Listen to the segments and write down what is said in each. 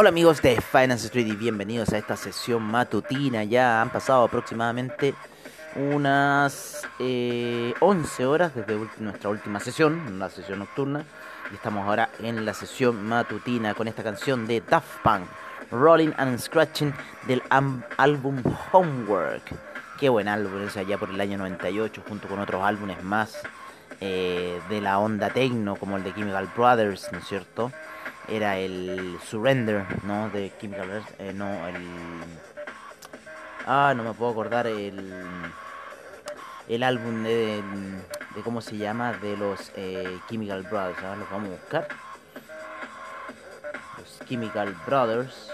Hola amigos de Finance Street y bienvenidos a esta sesión matutina. Ya han pasado aproximadamente unas 11 eh, horas desde nuestra última sesión, una sesión nocturna. Y estamos ahora en la sesión matutina con esta canción de Daft Punk, Rolling and Scratching del álbum Homework. Qué buen álbum, es allá por el año 98 junto con otros álbumes más eh, de la onda techno como el de Chemical Brothers, ¿no es cierto? Era el Surrender, ¿no? De Chemical Brothers, eh, no, el... Ah, no me puedo acordar el... El álbum de, de cómo se llama de los eh, Chemical Brothers, ahora los vamos a buscar. Los Chemical Brothers.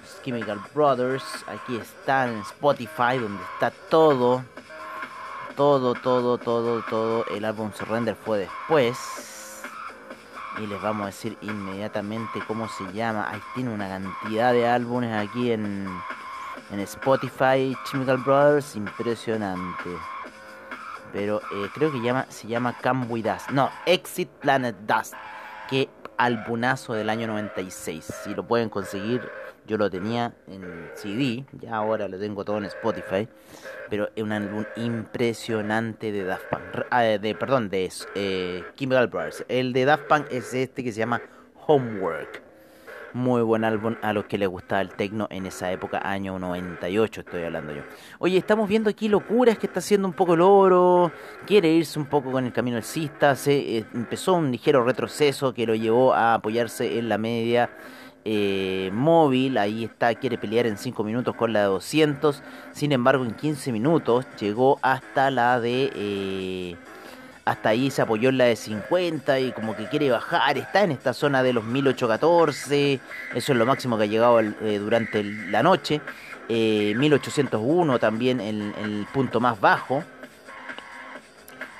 Los Chemical Brothers, aquí están en Spotify, donde está todo. Todo, todo, todo, todo. El álbum Surrender fue después y les vamos a decir inmediatamente cómo se llama. Ahí tiene una cantidad de álbumes aquí en, en Spotify, Chemical Brothers, impresionante. Pero eh, creo que llama, se llama Come With Us. No, Exit Planet Dust. Que albumazo del año 96. Si lo pueden conseguir, yo lo tenía en CD, ya ahora lo tengo todo en Spotify. Pero es un álbum impresionante de Daft Punk. Ah, de, perdón, de eh, Brothers. El de Daft Punk es este que se llama Homework. Muy buen álbum a los que les gustaba el techno en esa época, año 98 estoy hablando yo. Oye, estamos viendo aquí locuras que está haciendo un poco el oro, quiere irse un poco con el camino alcista, se eh, empezó un ligero retroceso que lo llevó a apoyarse en la media eh, móvil, ahí está, quiere pelear en 5 minutos con la de 200, sin embargo en 15 minutos llegó hasta la de... Eh, hasta ahí se apoyó en la de 50 y como que quiere bajar, está en esta zona de los 1814, eso es lo máximo que ha llegado eh, durante la noche, 1801 también en el punto más bajo.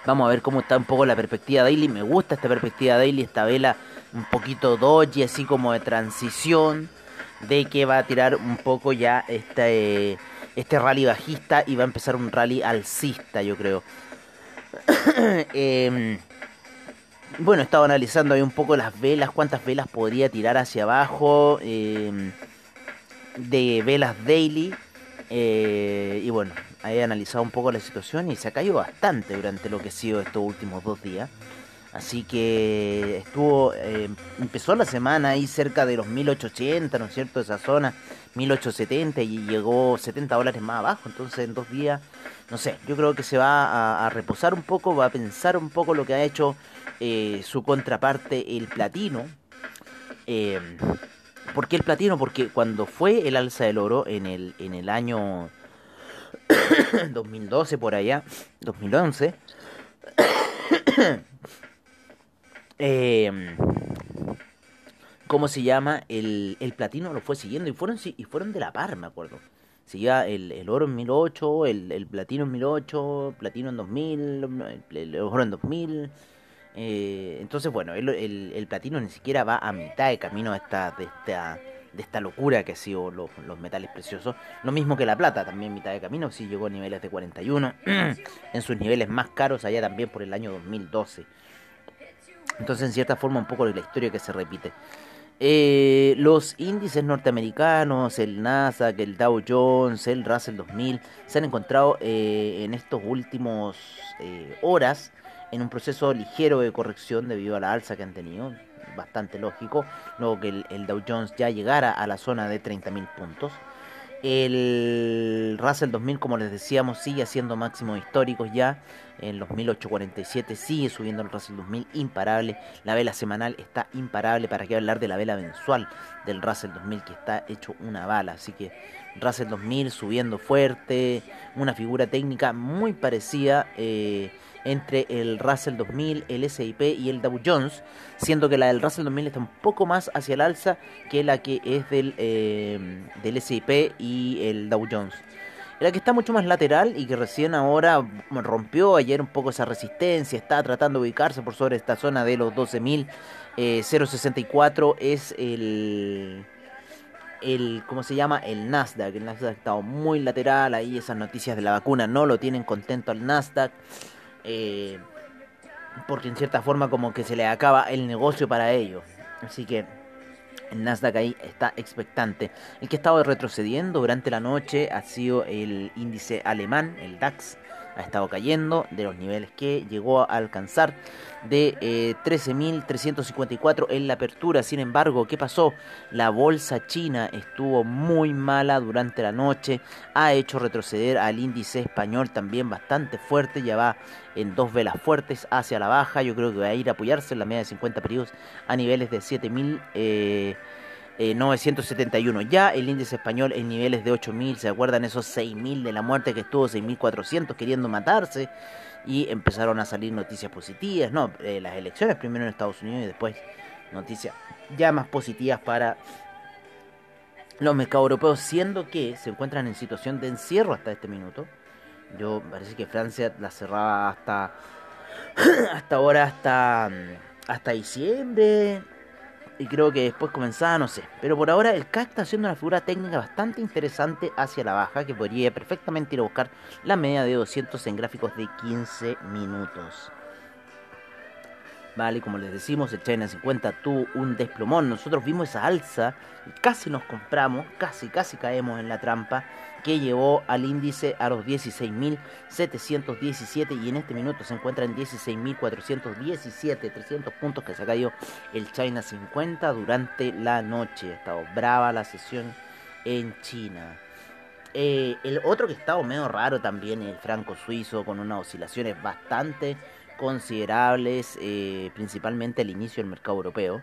Vamos a ver cómo está un poco la perspectiva daily. Me gusta esta perspectiva daily, esta vela un poquito doji, así como de transición, de que va a tirar un poco ya este, este rally bajista y va a empezar un rally alcista, yo creo. Em, bueno, estaba analizando ahí un poco las velas, cuántas velas podría tirar hacia abajo em, de velas daily. Eh, y bueno, he analizado un poco la situación y se ha caído bastante durante lo que ha sido estos últimos dos días. Así que estuvo, eh, empezó la semana ahí cerca de los 1880, ¿no es cierto? Esa zona, 1870 y llegó 70 dólares más abajo. Entonces en dos días, no sé, yo creo que se va a, reposar un poco, va a pensar un poco lo que ha hecho eh, su contraparte, el platino. Eh, ¿Por qué el platino? Porque cuando fue el alza del oro en el, en el año 2012 por allá, 2011, eh, ¿cómo se llama? El, el, platino lo fue siguiendo y fueron, y fueron de la par, me acuerdo. Seguía el, el oro en 1008, el, el platino en 1008, platino en 2000, el, oro en 2000. Eh, entonces, bueno, el, platino ni siquiera va a mitad de camino de esta, de esta, de esta locura que ha sido los, los metales preciosos. Lo mismo que la plata, también mitad de camino, sí llegó a niveles de 41, en sus niveles más caros allá también por el año 2012. Entonces, en cierta forma, un poco la historia que se repite. Eh, los índices norteamericanos, el Nasdaq, el Dow Jones, el Russell 2000, se han encontrado eh, en estos últimos eh, horas en un proceso ligero de corrección debido a la alza que han tenido, bastante lógico, luego que el, Dow Jones ya llegara a la zona de 30.000 puntos. El Russell 2000, como les decíamos, sigue haciendo máximos históricos ya. En los 1847 sigue subiendo el Russell 2000 imparable. La vela semanal está imparable. ¿Para qué hablar de la vela mensual del Russell 2000 que está hecho una bala? Así que Russell 2000 subiendo fuerte. Una figura técnica muy parecida. Eh, entre el Russell 2000, el SIP y el Dow Jones, siendo que la del Russell 2000 está un poco más hacia el alza que la que es del, eh, del SIP y el Dow Jones. La que está mucho más lateral y que recién ahora rompió ayer un poco esa resistencia, está tratando de ubicarse por sobre esta zona de los 12.064 eh, es el el, ¿cómo se llama? El Nasdaq. El Nasdaq ha estado muy lateral, ahí esas noticias de la vacuna no lo tienen contento al Nasdaq. Eh, porque en cierta forma como que se le acaba el negocio para ellos. Así que el Nasdaq ahí está expectante. El que ha estado retrocediendo durante la noche ha sido el índice alemán, el DAX, ha estado cayendo de los niveles que llegó a alcanzar de 13.354 eh, en la apertura. Sin embargo, ¿qué pasó? La bolsa china estuvo muy mala durante la noche, ha hecho retroceder al índice español también bastante fuerte, ya va en dos velas fuertes hacia la baja. Yo creo que va a ir a apoyarse en la media de 50 periodos a niveles de 7.000. 971. Eh, ya el índice español en niveles de 8.000, ¿se acuerdan esos 6.000 de la muerte que estuvo 6.400 queriendo matarse? Y empezaron a salir noticias positivas, no, eh, las elecciones primero en Estados Unidos y después noticias ya más positivas para los mercados europeos, siendo que se encuentran en situación de encierro hasta este minuto. Yo parece que Francia la cerraba hasta hasta ahora hasta hasta diciembre y creo que después comenzaba, no sé. Pero por ahora el CAC está haciendo una figura técnica bastante interesante hacia la baja que podría perfectamente ir a buscar la media de 200 en gráficos de 15 minutos. Vale, como les decimos, el China 50 tuvo un desplomón. Nosotros vimos esa alza y casi nos compramos, casi, casi caemos en la trampa que llevó al índice a los 16.717 y en este minuto se encuentra en 16.417, 300 puntos que se ha caído el China 50 durante la noche. Ha estado brava la sesión en China. Eh, el otro que ha estado medio raro también el franco suizo con unas oscilaciones bastante considerables, eh, principalmente al inicio del mercado europeo.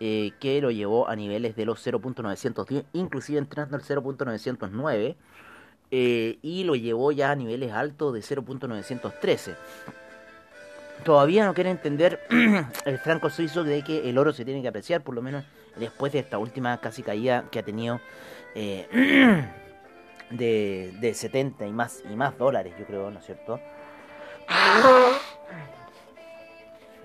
Eh, que lo llevó a niveles de los 0.910, inclusive entrando al 0.909, eh, y lo llevó ya a niveles altos de 0.913. Todavía no quiere entender el franco suizo de que el oro se tiene que apreciar, por lo menos después de esta última casi caída que ha tenido de, de 70 y más, y más dólares, yo creo, ¿no es cierto?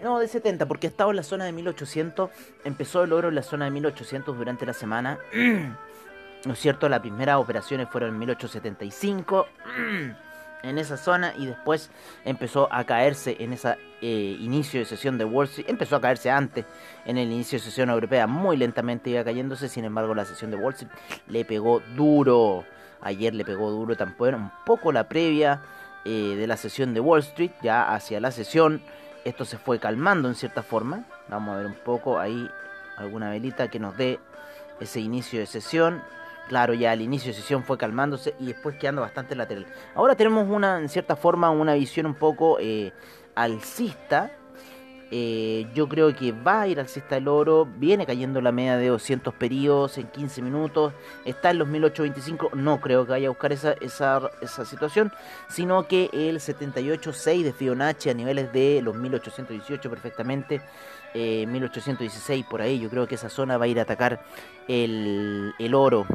No, de 70, porque estaba en la zona de 1800. Empezó el oro en la zona de 1800 durante la semana. ¿No es cierto? Las primeras operaciones fueron en 1875. En esa zona y después empezó a caerse en ese eh, inicio de sesión de Wall Street. Empezó a caerse antes en el inicio de sesión europea. Muy lentamente iba cayéndose. Sin embargo, la sesión de Wall Street le pegó duro. Ayer le pegó duro tampoco. Un poco la previa eh, de la sesión de Wall Street. Ya hacia la sesión esto se fue calmando en cierta forma. Vamos a ver un poco ahí alguna velita que nos dé ese inicio de sesión. Claro, ya el inicio de sesión fue calmándose y después quedando bastante lateral. Ahora tenemos una, en cierta forma, una visión un poco eh, alcista eh, yo creo que va a ir al cista del oro. Viene cayendo la media de 200 periodos en 15 minutos. Está en los 1825. No creo que vaya a buscar esa, esa, esa situación. Sino que el 78.6 de Fibonacci a niveles de los 1818 perfectamente. 1816 eh, por ahí. Yo creo que esa zona va a ir a atacar el, el oro.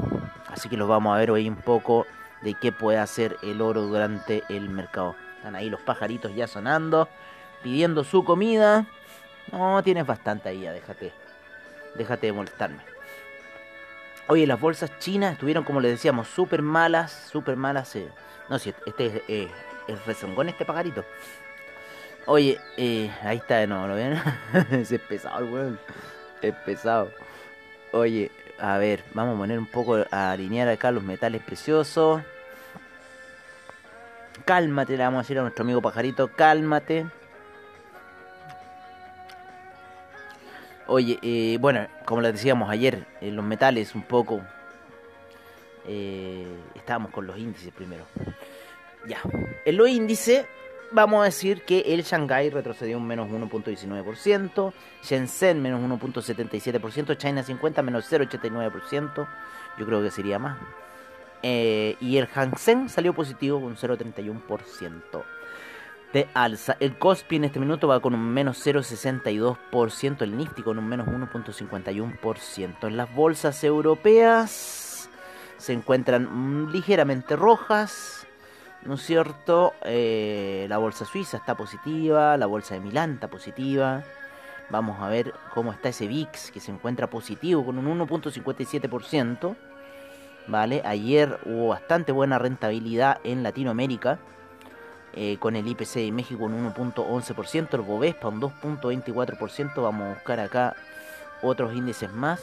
Así que lo vamos a ver hoy un poco de qué puede hacer el oro durante el mercado. Están ahí los pajaritos ya sonando pidiendo su comida. No, tienes bastante ahí, ya déjate. Déjate de molestarme. Oye, las bolsas chinas estuvieron, como les decíamos, súper malas, súper malas. Eh. No, si este es, eh, el rezongón, este pajarito. Oye, eh, ahí está de nuevo, ¿lo ven? es pesado, weón. Es pesado. Oye, a ver, vamos a poner un poco a alinear acá los metales preciosos. Cálmate, le vamos a decir a nuestro amigo pajarito, cálmate. Oye, eh, bueno, como les decíamos ayer, eh, los metales un poco Eh, estábamos con los índices primero. Ya, en los índices vamos a decir que el Shanghai retrocedió un menos 1.19%, Shenzhen menos 1.77%, China 50 menos 0.89%, yo creo que sería más. Eh, y el Hang Seng salió positivo con 0.31% de alza. El Kospi en este minuto va con un menos 0,62%, el Nifty con un menos 1,51%. En las bolsas europeas se encuentran ligeramente rojas, ¿no es cierto? Eh, la bolsa suiza está positiva, la bolsa de Milán está positiva. Vamos a ver cómo está ese VIX que se encuentra positivo con un 1.57%. ¿Vale? Ayer hubo bastante buena rentabilidad en Latinoamérica. Eh, con el IPC de México un 1.11%, el Bovespa un 2.24%, vamos a buscar acá otros índices más,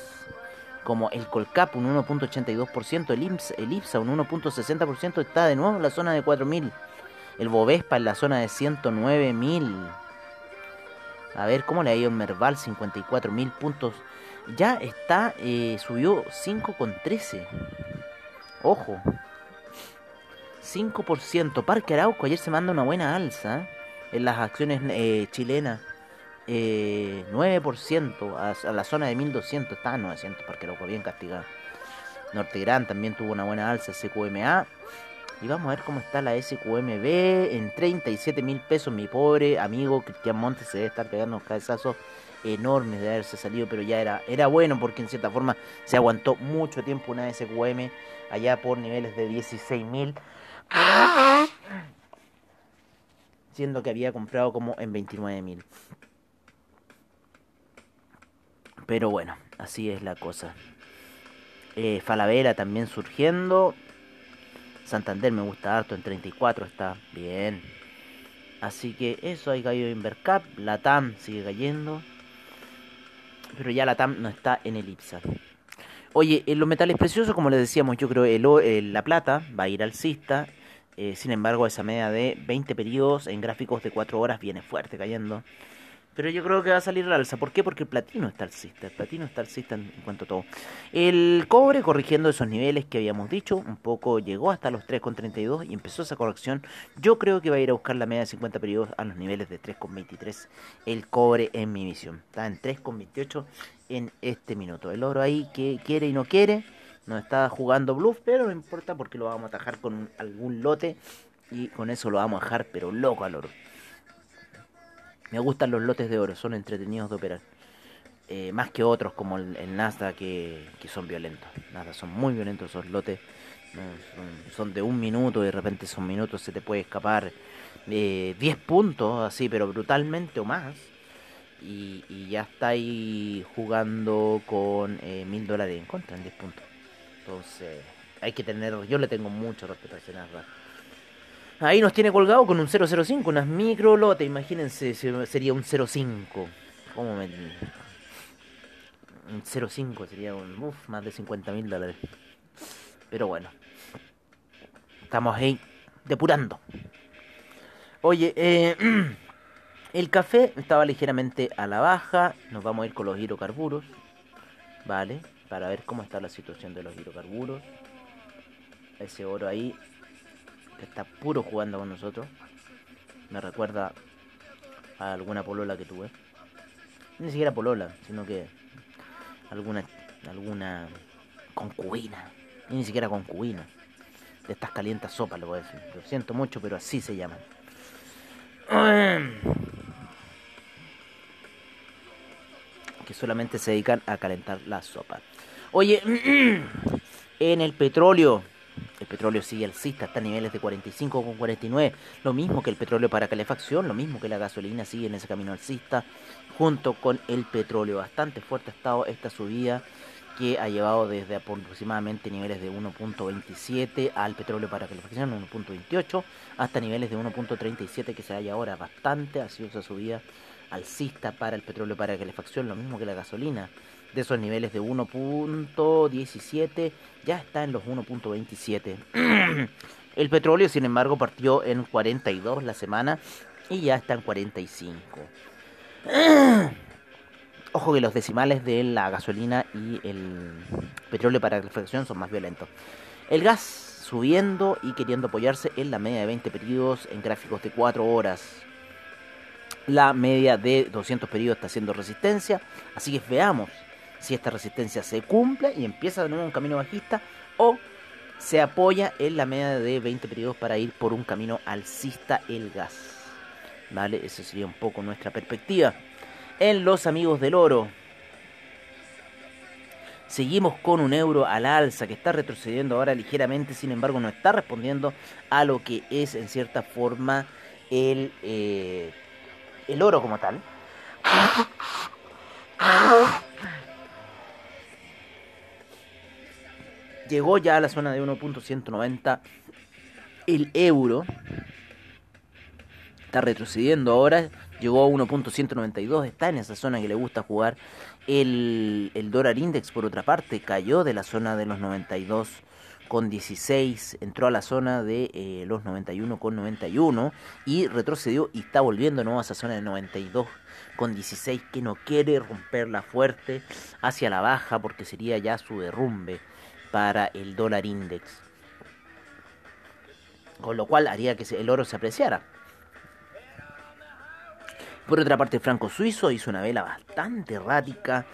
como el Colcap un 1.82%, el, IMSS, el IPSA un 1.60%, está de nuevo en la zona de 4.000, el Bovespa en la zona de 109.000. A ver cómo le ha ido el Merval, 54.000 puntos. Ya está, eh, subió 5,13. Ojo, 5%. Parque Arauco ayer se manda una buena alza en las acciones eh, chilenas. 9% eh, a, la zona de 1200. Está 900 Parque Arauco, bien castigado. Norte Gran también tuvo una buena alza. SQMA. Y vamos a ver cómo está la SQMB en 37 mil pesos. Mi pobre amigo Cristian Montes se debe estar pegando unos cabezazos enormes de haberse salido, pero ya era, era bueno porque en cierta forma se aguantó mucho tiempo una SQM allá por niveles de 16 mil. Siendo que había comprado como en 29.000. Pero bueno, así es la cosa. Eh, Falabella también surgiendo. Santander me gusta harto, en 34 está bien. Así que eso, hay caído Invercap. La TAM sigue cayendo. Pero ya la TAM no está en el IPSA. Oye, en los metales preciosos, como les decíamos, yo creo que la plata va a ir alcista. Eh, sin embargo, esa media de 20 periodos en gráficos de 4 horas viene fuerte cayendo. Pero yo creo que va a salir la alza. ¿Por qué? Porque el platino está alcista. El platino está alcista en, cuanto a todo. El cobre, corrigiendo esos niveles que habíamos dicho, un poco llegó hasta los 3,32 y empezó esa corrección. Yo creo que va a ir a buscar la media de 50 periodos a los niveles de 3,23. El cobre en mi visión. Está en 3,28 en este minuto. El oro ahí que quiere y no quiere. No está jugando bluff, pero no importa porque lo vamos a atajar con algún lote. Y con eso lo vamos a dejar, pero loco al oro. Me gustan los lotes de oro, son entretenidos de operar. Eh, más que otros como el, el Nasdaq que, son violentos. Nada, son muy violentos esos lotes. son, de un minuto y de repente son minutos se te puede escapar eh, 10 puntos, así, pero brutalmente o más. Y, ya está ahí jugando con eh, mil dólares en contra en 10 puntos. Entonces, hay que tener. Yo le tengo mucho respeto a ese Nasdaq. Ahí nos tiene colgado con un 005, unas micro lotes, imagínense, sería un 05. ¿Cómo me.? Un 05 sería un. Uf, más de 50 mil dólares. Pero bueno. Estamos ahí depurando. Oye, eh, el café estaba ligeramente a la baja. Nos vamos a ir con los hidrocarburos. Vale, para ver cómo está la situación de los hidrocarburos. Ese oro ahí que está puro jugando con nosotros. Me recuerda a alguna polola que tuve. Ni siquiera polola, sino que alguna alguna concubina. ni siquiera concubina. De estas calientas sopas, lo voy a decir. Lo siento mucho, pero así se llaman. Que solamente se dedican a calentar la sopa. Oye, en el petróleo el petróleo sigue alcista, está a niveles de 45,49. Lo mismo que el petróleo para calefacción, lo mismo que la gasolina sigue en ese camino alcista, junto con el petróleo. Bastante fuerte ha estado esta subida que ha llevado desde aproximadamente niveles de 1.27 al petróleo para calefacción 1.28 hasta niveles de 1.37 que se halla ahora bastante ha sido esa subida alcista para el petróleo para calefacción lo mismo que la gasolina de esos niveles de 1.17 ya está en los 1.27. El petróleo, sin embargo, partió en 42 la semana y ya está en 45. Ojo que los decimales de la gasolina y el petróleo para reflexión son más violentos. El gas subiendo y queriendo apoyarse en la media de 20 periodos en gráficos de 4 horas. La media de 200 periodos está haciendo resistencia, así que veamos si esta resistencia se cumple y empieza de nuevo un camino bajista o se apoya en la media de 20 periodos para ir por un camino alcista el gas. ¿Vale? Esa sería un poco nuestra perspectiva. En los amigos del oro. Seguimos con un euro al alza que está retrocediendo ahora ligeramente, sin embargo no está respondiendo a lo que es en cierta forma el, eh, el oro como tal. Llegó ya a la zona de 1.190 el euro. Está retrocediendo ahora. Llegó a 1.192. Está en esa zona que le gusta jugar. El, el dólar index, por otra parte, cayó de la zona de los 92 con 16, entró a la zona de eh, los 91 con 91 y retrocedió y está volviendo a esa zona de 92 con 16 que no quiere romperla fuerte hacia la baja porque sería ya su derrumbe para el dólar index. Con lo cual haría que el oro se apreciara. Por otra parte, el franco suizo hizo una vela bastante errática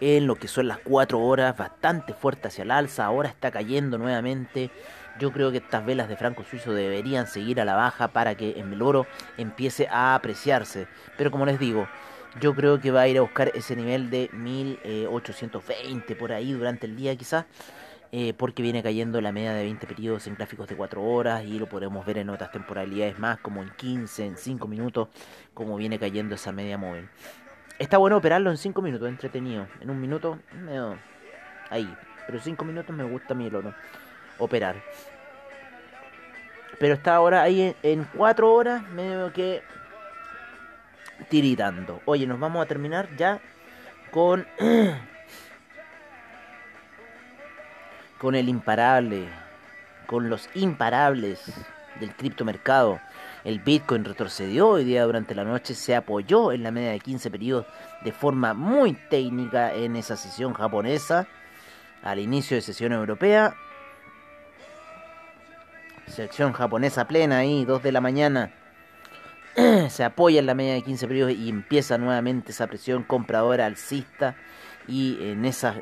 en lo que son las 4 horas, bastante fuerte hacia el alza. Ahora está cayendo nuevamente. Yo creo que estas velas de franco suizo deberían seguir a la baja para que el oro empiece a apreciarse. Pero como les digo, yo creo que va a ir a buscar ese nivel de 1820 por ahí durante el día quizás. Eh, porque viene cayendo la media de 20 periodos en gráficos de 4 horas y lo podemos ver en otras temporalidades más, como en 15, en 5 minutos, como viene cayendo esa media móvil. Está bueno operarlo en 5 minutos, entretenido. En un minuto, ahí. Pero 5 minutos me gusta a mí el oro. Operar. Pero está ahora ahí en 4 horas, medio que tiritando. Oye, nos vamos a terminar ya con con el imparable, con los imparables del criptomercado. El Bitcoin retrocedió hoy día durante la noche, se apoyó en la media de 15 periodos de forma muy técnica en esa sesión japonesa, al inicio de sesión europea. Sección japonesa plena ahí, 2 de la mañana. se apoya en la media de 15 periodos y empieza nuevamente esa presión compradora alcista. Y en esa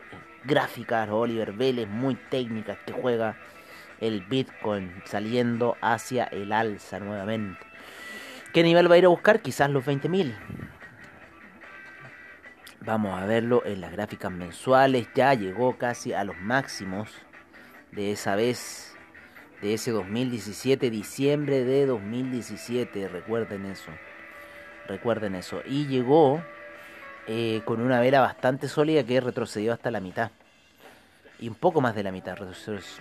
gráficas, Oliver Vélez, muy técnicas que juega el Bitcoin saliendo hacia el alza nuevamente. ¿Qué nivel va a ir a buscar? Quizás los 20.000. Vamos a verlo en las gráficas mensuales. Ya llegó casi a los máximos de esa vez, de ese 2017, diciembre de 2017. Recuerden eso. Recuerden eso. Y llegó eh, con una vela bastante sólida que retrocedió hasta la mitad. Y un poco más de la mitad,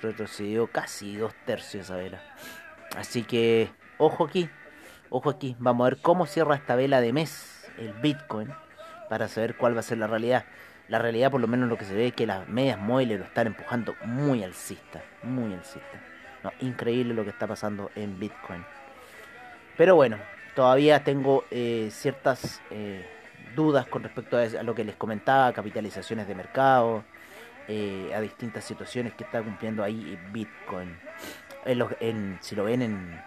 retrocedió casi dos tercios esa vela. Así que, ojo aquí, ojo aquí, vamos a ver cómo cierra esta vela de mes el Bitcoin para saber cuál va a ser la realidad. La realidad, por lo menos lo que se ve, es que las medias móviles lo están empujando muy alcista, muy alcista. Increíble lo que está pasando en Bitcoin. Pero bueno, todavía tengo eh, ciertas eh, dudas con respecto a lo que les comentaba, capitalizaciones de mercado, eh, a distintas situaciones que está cumpliendo ahí Bitcoin. En los, en, si lo ven en,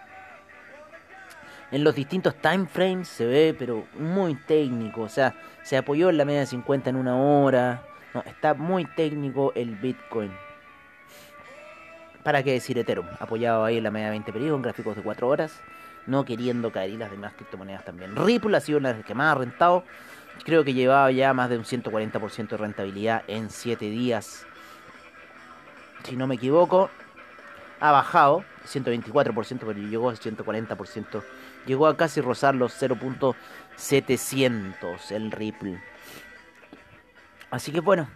en los distintos time frames se ve, pero muy técnico. O sea, se apoyó en la media de 50 en una hora. No, está muy técnico el Bitcoin. ¿Para qué decir Ethereum? Apoyado ahí en la media de 20 periodos, en gráficos de 4 horas. No queriendo caer y las demás criptomonedas también. Ripple ha sido la que más ha rentado. Creo que llevaba ya más de un 140% de rentabilidad en 7 días. Si no me equivoco, ha bajado 124%, pero llegó al 140%. Llegó a casi rozar los 0.700 el Ripple. Así que bueno,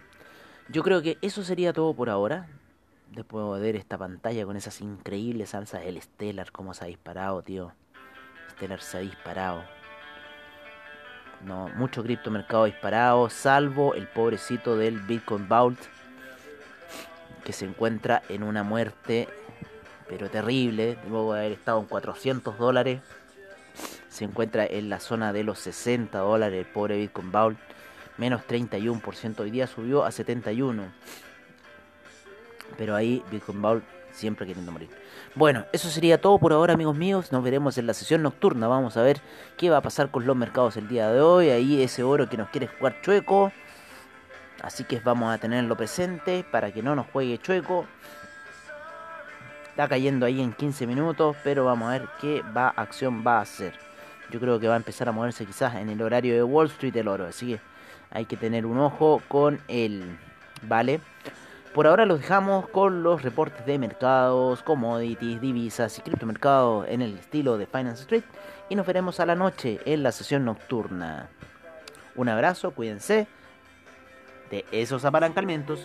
yo creo que eso sería todo por ahora. Después de ver esta pantalla con esas increíbles salsas, el Stellar, cómo se ha disparado, tío. Stellar se ha disparado. No, mucho criptomercado disparado, salvo el pobrecito del Bitcoin Vault, que se encuentra en una muerte, pero terrible, luego de haber estado en 400 dólares. Se encuentra en la zona de los 60 dólares el pobre Bitcoin Vault, menos 31%. Hoy día subió a 71. Pero ahí Bitcoin Vault siempre queriendo morir. Bueno, eso sería todo por ahora, amigos míos. Nos veremos en la sesión nocturna. Vamos a ver qué va a pasar con los mercados el día de hoy. Ahí ese oro que nos quiere jugar chueco. Así que vamos a tenerlo presente para que no nos juegue chueco. Está cayendo ahí en 15 minutos, pero vamos a ver qué va, acción va a hacer. Yo creo que va a empezar a moverse quizás en el horario de Wall Street el oro. Así que hay que tener un ojo con él. ¿Vale? Por ahora los dejamos con los reportes de mercados, commodities, divisas y criptomercados en el estilo de Finance Street. Y nos veremos a la noche en la sesión nocturna. Un abrazo, cuídense de esos apalancamientos.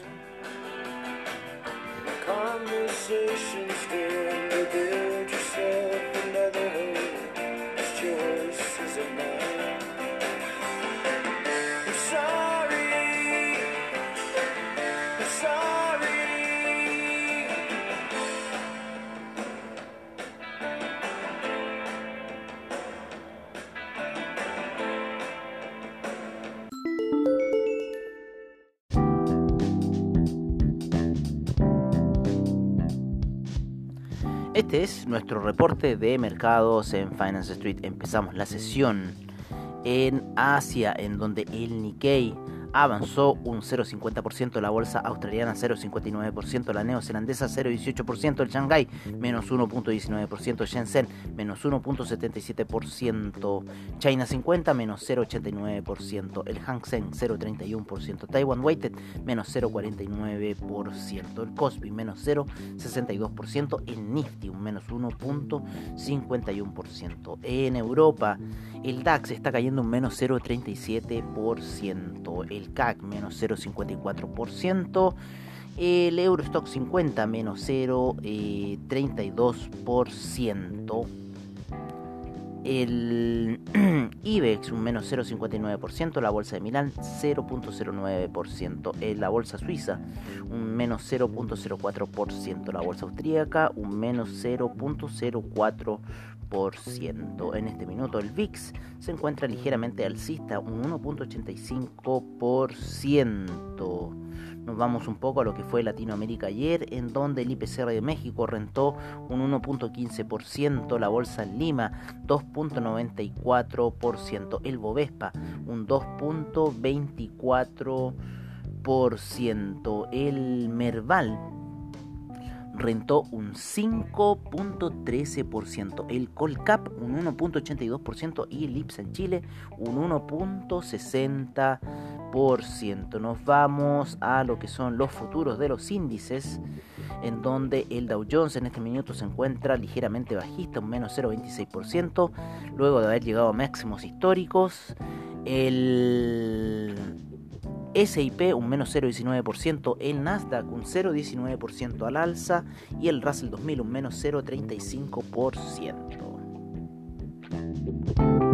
Este es nuestro reporte de mercados en Finance Street. Empezamos la sesión en Asia, en donde el Nikkei avanzó un 0,50%, la bolsa australiana 0,59%, la neozelandesa 0,18%, el Shanghai menos 1,19%, Shenzhen menos 1,77%, China 50 menos 0,89%, el Hang Seng 0,31%, Taiwan Weighted menos 0,49%, el Kospi menos 0,62%, el Nifty un menos 1,51%. En Europa el DAX está cayendo un menos 0,37%, el CAC menos 0,54%, el Eurostock 50 menos 0,32%, el IBEX un menos 0,59%, la bolsa de Milán 0,09%, la bolsa suiza un menos 0,04%, la bolsa austríaca un menos 0,04%. En este minuto el VIX se encuentra ligeramente alcista, un 1.85%. Nos vamos un poco a lo que fue Latinoamérica ayer, en donde el IPCR de México rentó un 1.15%, la bolsa en Lima 2.94%, el Bovespa un 2.24%, el Merval rentó un 5.13%, el Colcap un 1.82% y el IPSA en Chile un 1.60%. Nos vamos a lo que son los futuros de los índices, en donde el Dow Jones en este minuto se encuentra ligeramente bajista, un menos 0.26%, luego de haber llegado a máximos históricos. El SIP un menos 0,19%, el Nasdaq un 0,19% al alza y el Russell 2000 un menos 0,35%.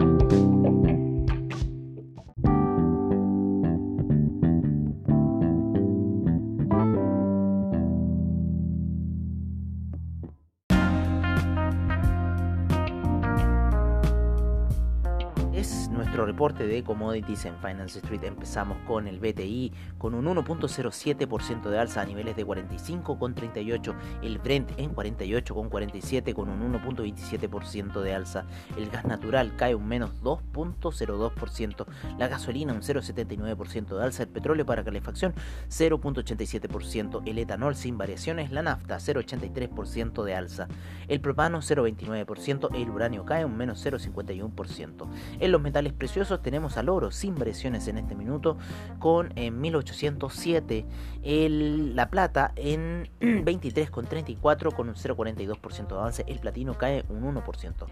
Reporte de commodities en Finance Street. Empezamos con el BTI con un 1.07% de alza a niveles de 45,38, el Brent en 48,47 con un 1.27% de alza, el gas natural cae un menos 2.02%, la gasolina un 0.79% de alza, el petróleo para calefacción 0.87%, el etanol sin variaciones, la nafta 0.83% de alza, el propano 0.29%, el uranio cae un menos 0.51%. En los metales preciosos tenemos al oro sin variaciones en este minuto con en 1807 el, la plata en 23,34 con un 0,42% de avance, el platino cae un 1%.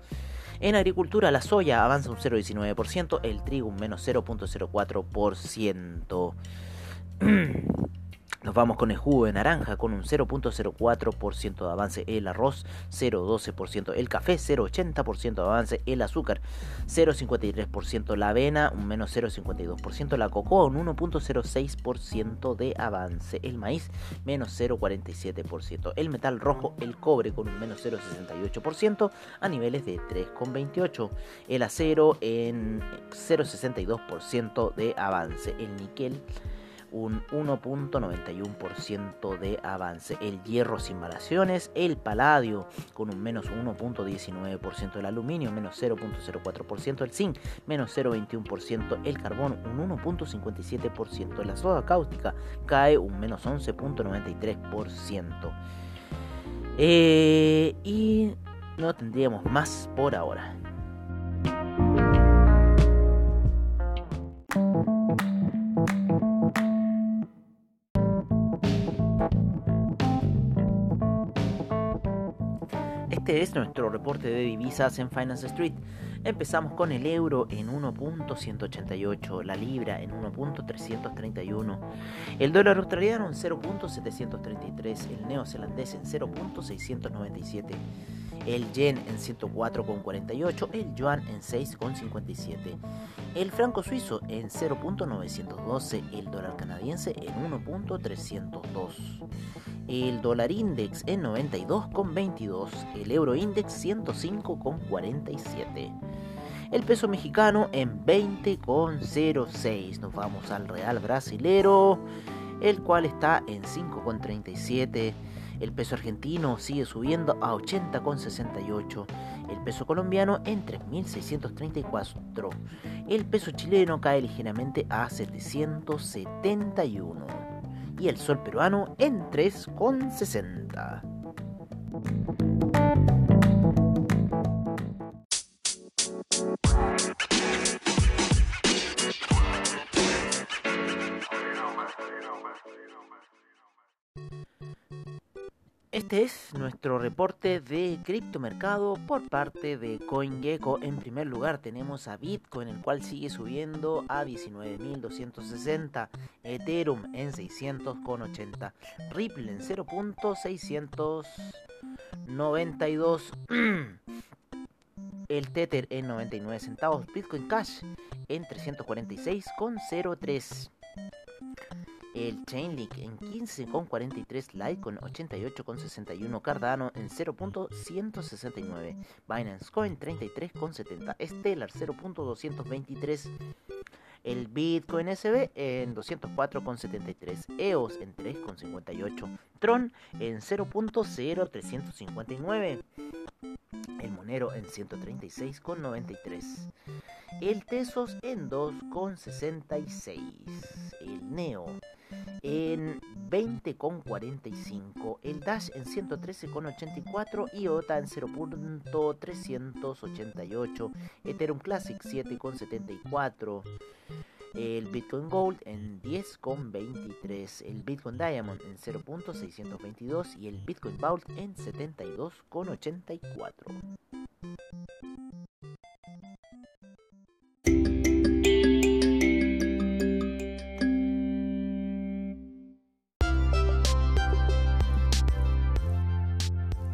En agricultura la soya avanza un 0,19%, el trigo un menos 0,04%. Nos vamos con el jugo de naranja con un 0.04% de avance, el arroz 0.12%, el café 0.80% de avance, el azúcar 0.53%, la avena un menos 0.52%, la cocoa un 1.06% de avance, el maíz menos 0.47%, el metal rojo, el cobre con un menos 0.68% a niveles de 3.28%, el acero en 0.62% de avance, el níquel un 1.91% de avance. El hierro sin variaciones, el paladio con un menos 1.19%, el aluminio menos 0.04%, el zinc menos 0.21%, el carbón un 1.57%, la soda cáustica cae un menos 11.93%. Eh, y no tendríamos más por ahora. Nuestro reporte de divisas en Finance Street. Empezamos con el euro en 1.188, la libra en 1.331, el dólar australiano en 0.733, el neozelandés en 0.697 el yen en 104,48, el yuan en 6,57, el franco suizo en 0.912, el dólar canadiense en 1.302, el dólar index en 92,22, el euro index 105,47. El peso mexicano en 20,06. Nos vamos al real brasilero, el cual está en 5,37 el peso argentino sigue subiendo a 80,68. El peso colombiano en 3.634. El peso chileno cae ligeramente a 771. Y el sol peruano en 3,60. Este es nuestro reporte de criptomercado por parte de CoinGecko. En primer lugar tenemos a Bitcoin, el cual sigue subiendo a 19.260, Ethereum en 600,80, Ripple en 0.692, el Tether en 99 centavos, Bitcoin Cash en 346,03 el Chainlink en 15,43, Litecoin 88,61, Cardano en 0.169, Binance Coin 33,70, Stellar 0.223, el Bitcoin SB en 204,73, EOS en 3,58, Tron en 0.0359, el Monero en 136,93, el Tesos en 2,66, el Neo en 20,45, el Dash en 113,84, IOTA en 0.388, Ethereum Classic 7,74, el Bitcoin Gold en 10,23, el Bitcoin Diamond en 0.622 y el Bitcoin Vault en 72,84.